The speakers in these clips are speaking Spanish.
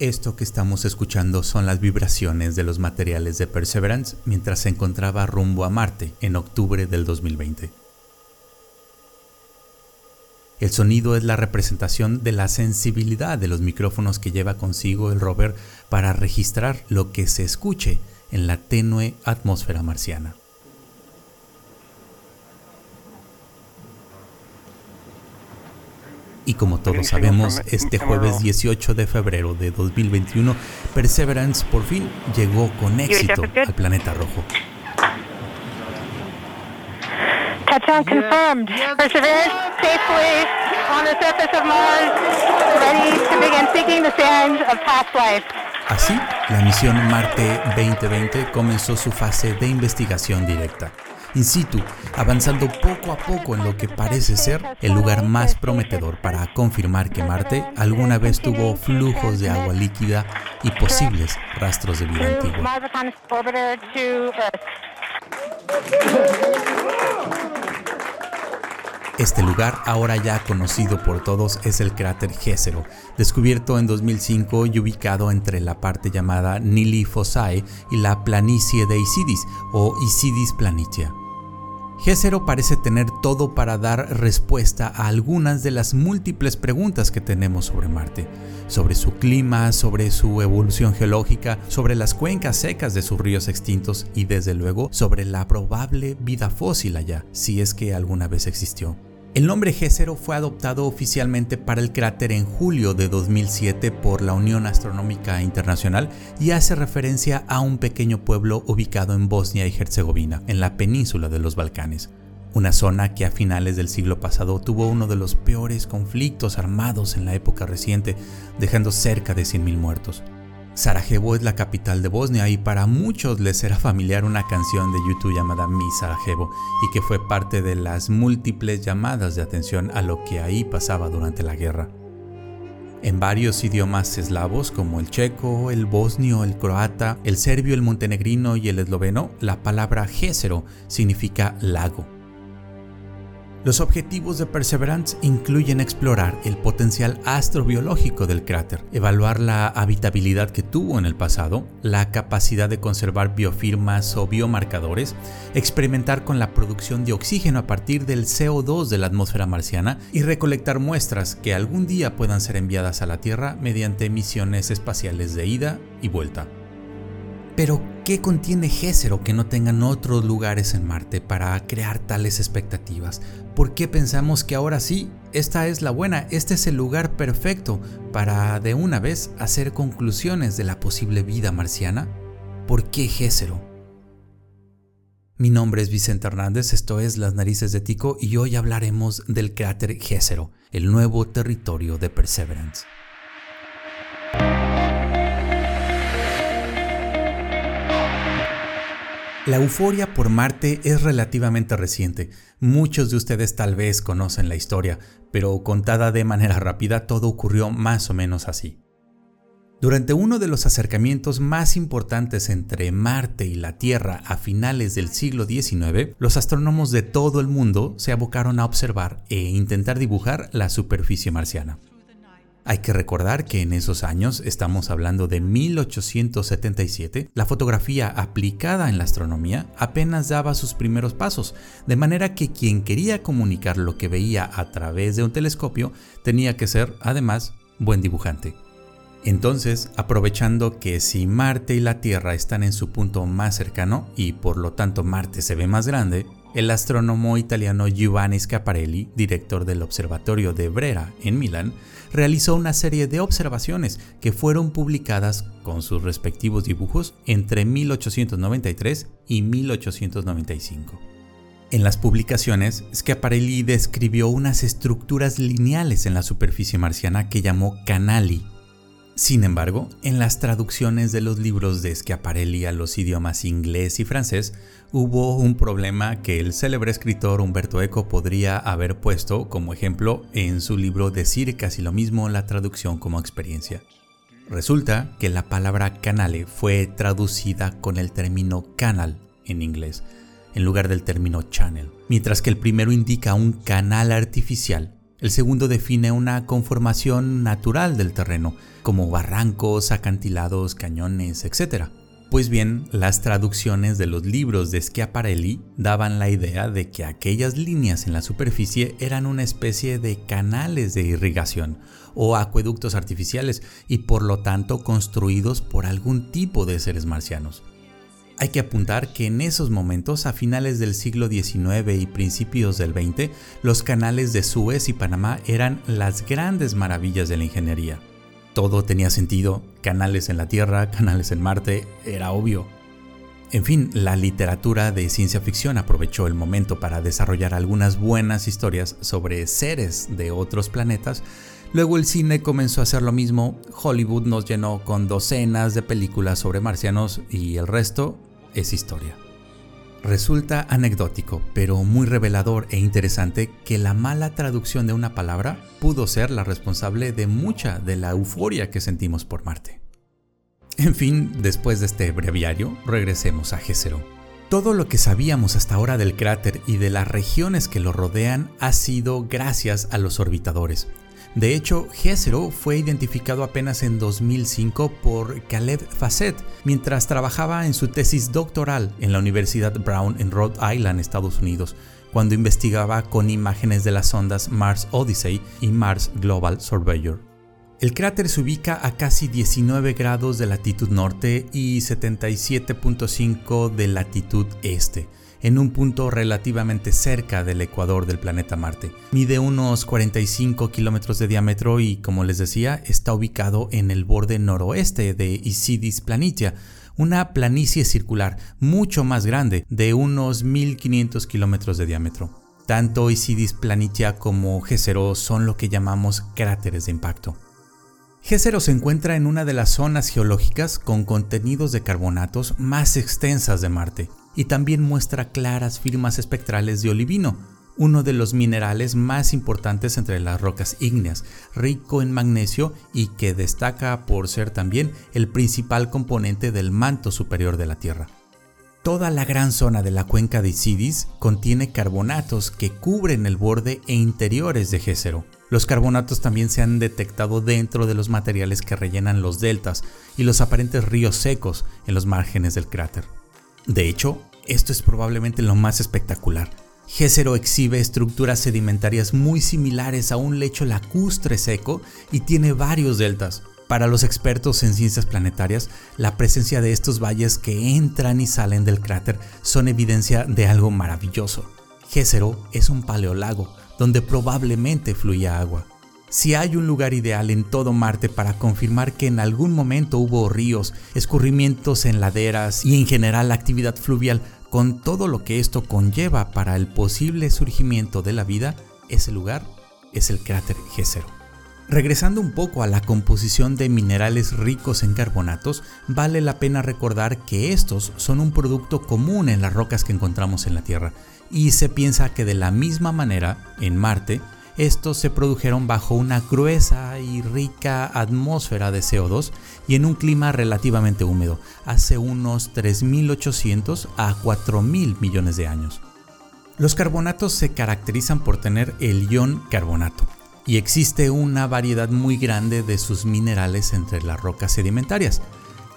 Esto que estamos escuchando son las vibraciones de los materiales de Perseverance mientras se encontraba rumbo a Marte en octubre del 2020. El sonido es la representación de la sensibilidad de los micrófonos que lleva consigo el rover para registrar lo que se escuche en la tenue atmósfera marciana. Y como todos sabemos, este jueves 18 de febrero de 2021, Perseverance por fin llegó con éxito al planeta rojo. Touchdown confirmed. Perseverance safely on the surface of Mars, ready to begin seeking the sands of past life. Así, la misión Marte 2020 comenzó su fase de investigación directa in situ, avanzando poco a poco en lo que parece ser el lugar más prometedor para confirmar que Marte alguna vez tuvo flujos de agua líquida y posibles rastros de vida antigua. Este lugar, ahora ya conocido por todos, es el cráter Jezero, descubierto en 2005 y ubicado entre la parte llamada Nili Fossae y la planicie de Isidis o Isidis Planitia. G0 parece tener todo para dar respuesta a algunas de las múltiples preguntas que tenemos sobre Marte, sobre su clima, sobre su evolución geológica, sobre las cuencas secas de sus ríos extintos y desde luego sobre la probable vida fósil allá, si es que alguna vez existió. El nombre G0 fue adoptado oficialmente para el cráter en julio de 2007 por la Unión Astronómica Internacional y hace referencia a un pequeño pueblo ubicado en Bosnia y Herzegovina, en la península de los Balcanes, una zona que a finales del siglo pasado tuvo uno de los peores conflictos armados en la época reciente, dejando cerca de 100.000 muertos. Sarajevo es la capital de Bosnia y para muchos les será familiar una canción de YouTube llamada Mi Sarajevo y que fue parte de las múltiples llamadas de atención a lo que ahí pasaba durante la guerra. En varios idiomas eslavos como el checo, el bosnio, el croata, el serbio, el montenegrino y el esloveno, la palabra Jezero significa lago. Los objetivos de Perseverance incluyen explorar el potencial astrobiológico del cráter, evaluar la habitabilidad que tuvo en el pasado, la capacidad de conservar biofirmas o biomarcadores, experimentar con la producción de oxígeno a partir del CO2 de la atmósfera marciana y recolectar muestras que algún día puedan ser enviadas a la Tierra mediante misiones espaciales de ida y vuelta. Pero, ¿qué contiene Gécero que no tengan otros lugares en Marte para crear tales expectativas? ¿Por qué pensamos que ahora sí, esta es la buena, este es el lugar perfecto para de una vez hacer conclusiones de la posible vida marciana? ¿Por qué Gécero? Mi nombre es Vicente Hernández, esto es Las Narices de Tico y hoy hablaremos del cráter Gécero, el nuevo territorio de Perseverance. La euforia por Marte es relativamente reciente. Muchos de ustedes tal vez conocen la historia, pero contada de manera rápida todo ocurrió más o menos así. Durante uno de los acercamientos más importantes entre Marte y la Tierra a finales del siglo XIX, los astrónomos de todo el mundo se abocaron a observar e intentar dibujar la superficie marciana. Hay que recordar que en esos años, estamos hablando de 1877, la fotografía aplicada en la astronomía apenas daba sus primeros pasos, de manera que quien quería comunicar lo que veía a través de un telescopio tenía que ser, además, buen dibujante. Entonces, aprovechando que si Marte y la Tierra están en su punto más cercano y por lo tanto Marte se ve más grande, el astrónomo italiano Giovanni Schiaparelli, director del Observatorio de Brera en Milán, realizó una serie de observaciones que fueron publicadas con sus respectivos dibujos entre 1893 y 1895. En las publicaciones, Schiaparelli describió unas estructuras lineales en la superficie marciana que llamó canali sin embargo, en las traducciones de los libros de Schiaparelli a los idiomas inglés y francés, hubo un problema que el célebre escritor Humberto Eco podría haber puesto como ejemplo en su libro Decir casi lo mismo la traducción como experiencia. Resulta que la palabra canale fue traducida con el término canal en inglés, en lugar del término channel, mientras que el primero indica un canal artificial El segundo define una conformación natural del terreno, como barrancos, acantilados, cañones, etc. Pues bien, las traducciones de los libros de Schiaparelli daban la idea de que aquellas líneas en la superficie eran una especie de canales de irrigación o acueductos artificiales y por lo tanto construidos por algún tipo de seres marcianos. Hay que apuntar que en esos momentos, a finales del siglo XIX y principios del XX, los canales de Suez y Panamá eran las grandes maravillas de la ingeniería. Todo tenía sentido, canales en la Tierra, canales en Marte, era obvio. En fin, la literatura de ciencia ficción aprovechó el momento para desarrollar algunas buenas historias sobre seres de otros planetas. Luego el cine comenzó a hacer lo mismo, Hollywood nos llenó con docenas de películas sobre marcianos y el resto es historia. Resulta anecdótico, pero muy revelador e interesante que la mala traducción de una palabra pudo ser la responsable de mucha de la euforia que sentimos por Marte. En fin, después de este breviario, regresemos a Gécero. Todo lo que sabíamos hasta ahora del cráter y de las regiones que lo rodean ha sido gracias a los orbitadores, de hecho, Gécero fue identificado apenas en 2005 por Caleb Fassett mientras trabajaba en su tesis doctoral en la Universidad Brown en Rhode Island, Estados Unidos, cuando investigaba con imágenes de las ondas Mars Odyssey y Mars Global Surveyor. El cráter se ubica a casi 19 grados de latitud norte y 77.5 de latitud este en un punto relativamente cerca del ecuador del planeta Marte. Mide unos 45 kilómetros de diámetro y, como les decía, está ubicado en el borde noroeste de Isidis Planitia, una planicie circular mucho más grande, de unos 1500 kilómetros de diámetro. Tanto Isidis Planitia como Gécero son lo que llamamos cráteres de impacto. Gécero se encuentra en una de las zonas geológicas con contenidos de carbonatos más extensas de Marte y también muestra claras firmas espectrales de olivino, uno de los minerales más importantes entre las rocas ígneas, rico en magnesio y que destaca por ser también el principal componente del manto superior de la Tierra. Toda la gran zona de la cuenca de Isidis contiene carbonatos que cubren el borde e interiores de Gécero. Los carbonatos también se han detectado dentro de los materiales que rellenan los deltas y los aparentes ríos secos en los márgenes del cráter. De hecho, esto es probablemente lo más espectacular. Gécero exhibe estructuras sedimentarias muy similares a un lecho lacustre seco y tiene varios deltas. Para los expertos en ciencias planetarias, la presencia de estos valles que entran y salen del cráter son evidencia de algo maravilloso. Gécero es un paleolago donde probablemente fluía agua. Si hay un lugar ideal en todo Marte para confirmar que en algún momento hubo ríos, escurrimientos en laderas y en general actividad fluvial con todo lo que esto conlleva para el posible surgimiento de la vida, ese lugar es el cráter Gécero. Regresando un poco a la composición de minerales ricos en carbonatos, vale la pena recordar que estos son un producto común en las rocas que encontramos en la Tierra, y se piensa que de la misma manera, en Marte, estos se produjeron bajo una gruesa y rica atmósfera de CO2 y en un clima relativamente húmedo, hace unos 3.800 a 4.000 millones de años. Los carbonatos se caracterizan por tener el ion carbonato, y existe una variedad muy grande de sus minerales entre las rocas sedimentarias.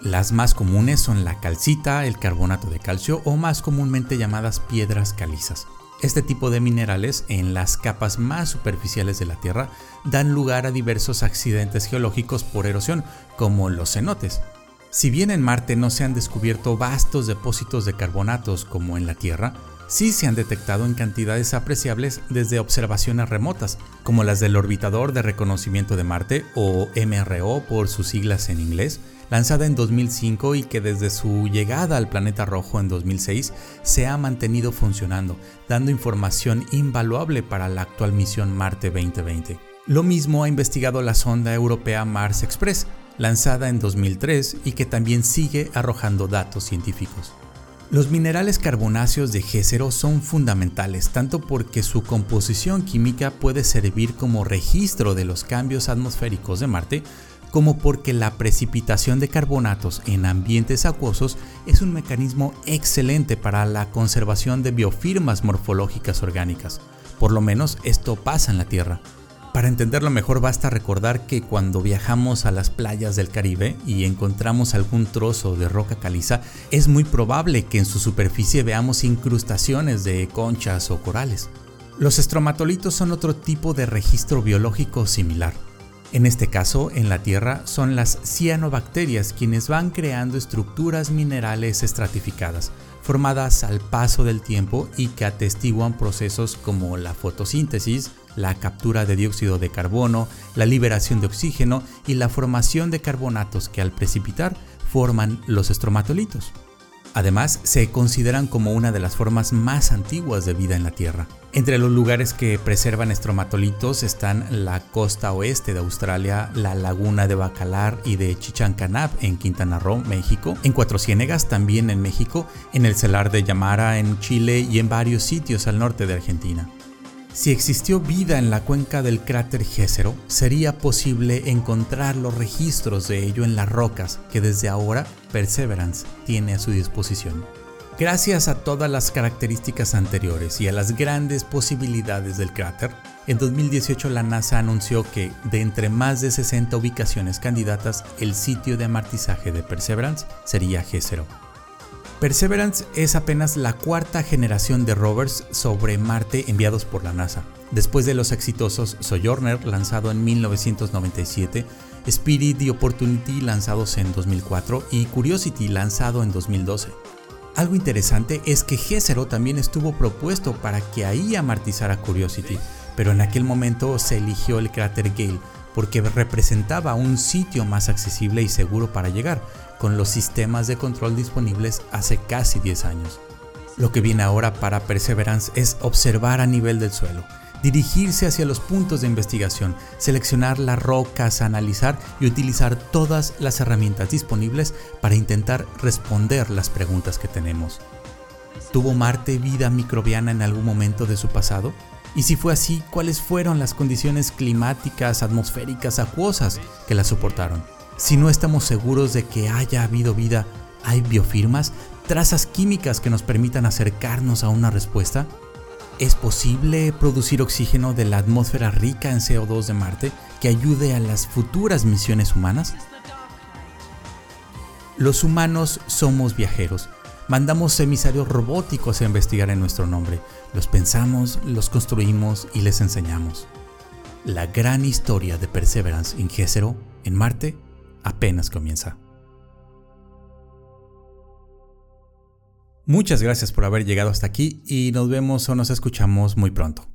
Las más comunes son la calcita, el carbonato de calcio o más comúnmente llamadas piedras calizas. Este tipo de minerales en las capas más superficiales de la Tierra dan lugar a diversos accidentes geológicos por erosión, como los cenotes. Si bien en Marte no se han descubierto vastos depósitos de carbonatos como en la Tierra, sí se han detectado en cantidades apreciables desde observaciones remotas, como las del Orbitador de Reconocimiento de Marte, o MRO por sus siglas en inglés, lanzada en 2005 y que desde su llegada al planeta rojo en 2006 se ha mantenido funcionando, dando información invaluable para la actual misión Marte 2020. Lo mismo ha investigado la sonda europea Mars Express, lanzada en 2003 y que también sigue arrojando datos científicos. Los minerales carbonáceos de Gécero son fundamentales tanto porque su composición química puede servir como registro de los cambios atmosféricos de Marte, como porque la precipitación de carbonatos en ambientes acuosos es un mecanismo excelente para la conservación de biofirmas morfológicas orgánicas. Por lo menos esto pasa en la Tierra. Para entenderlo mejor basta recordar que cuando viajamos a las playas del Caribe y encontramos algún trozo de roca caliza, es muy probable que en su superficie veamos incrustaciones de conchas o corales. Los estromatolitos son otro tipo de registro biológico similar. En este caso, en la Tierra, son las cianobacterias quienes van creando estructuras minerales estratificadas, formadas al paso del tiempo y que atestiguan procesos como la fotosíntesis, la captura de dióxido de carbono, la liberación de oxígeno y la formación de carbonatos que al precipitar forman los estromatolitos. Además, se consideran como una de las formas más antiguas de vida en la Tierra. Entre los lugares que preservan estromatolitos están la costa oeste de Australia, la laguna de Bacalar y de Chichancanab en Quintana Roo, México, en Cuatro Ciénegas también en México, en el Celar de Yamara en Chile y en varios sitios al norte de Argentina. Si existió vida en la cuenca del cráter Jezero, sería posible encontrar los registros de ello en las rocas que desde ahora Perseverance tiene a su disposición. Gracias a todas las características anteriores y a las grandes posibilidades del cráter, en 2018 la NASA anunció que, de entre más de 60 ubicaciones candidatas, el sitio de amortizaje de Perseverance sería Jezero. Perseverance es apenas la cuarta generación de rovers sobre Marte enviados por la NASA, después de los exitosos Sojourner lanzado en 1997, Spirit y Opportunity lanzados en 2004 y Curiosity lanzado en 2012. Algo interesante es que G0 también estuvo propuesto para que ahí amartizara Curiosity, pero en aquel momento se eligió el cráter Gale porque representaba un sitio más accesible y seguro para llegar, con los sistemas de control disponibles hace casi 10 años. Lo que viene ahora para Perseverance es observar a nivel del suelo, dirigirse hacia los puntos de investigación, seleccionar las rocas, analizar y utilizar todas las herramientas disponibles para intentar responder las preguntas que tenemos. ¿Tuvo Marte vida microbiana en algún momento de su pasado? Y si fue así, ¿cuáles fueron las condiciones climáticas, atmosféricas, acuosas que la soportaron? Si no estamos seguros de que haya habido vida, ¿hay biofirmas, trazas químicas que nos permitan acercarnos a una respuesta? ¿Es posible producir oxígeno de la atmósfera rica en CO2 de Marte que ayude a las futuras misiones humanas? Los humanos somos viajeros. Mandamos emisarios robóticos a investigar en nuestro nombre. Los pensamos, los construimos y les enseñamos. La gran historia de Perseverance en Gécero, en Marte, apenas comienza. Muchas gracias por haber llegado hasta aquí y nos vemos o nos escuchamos muy pronto.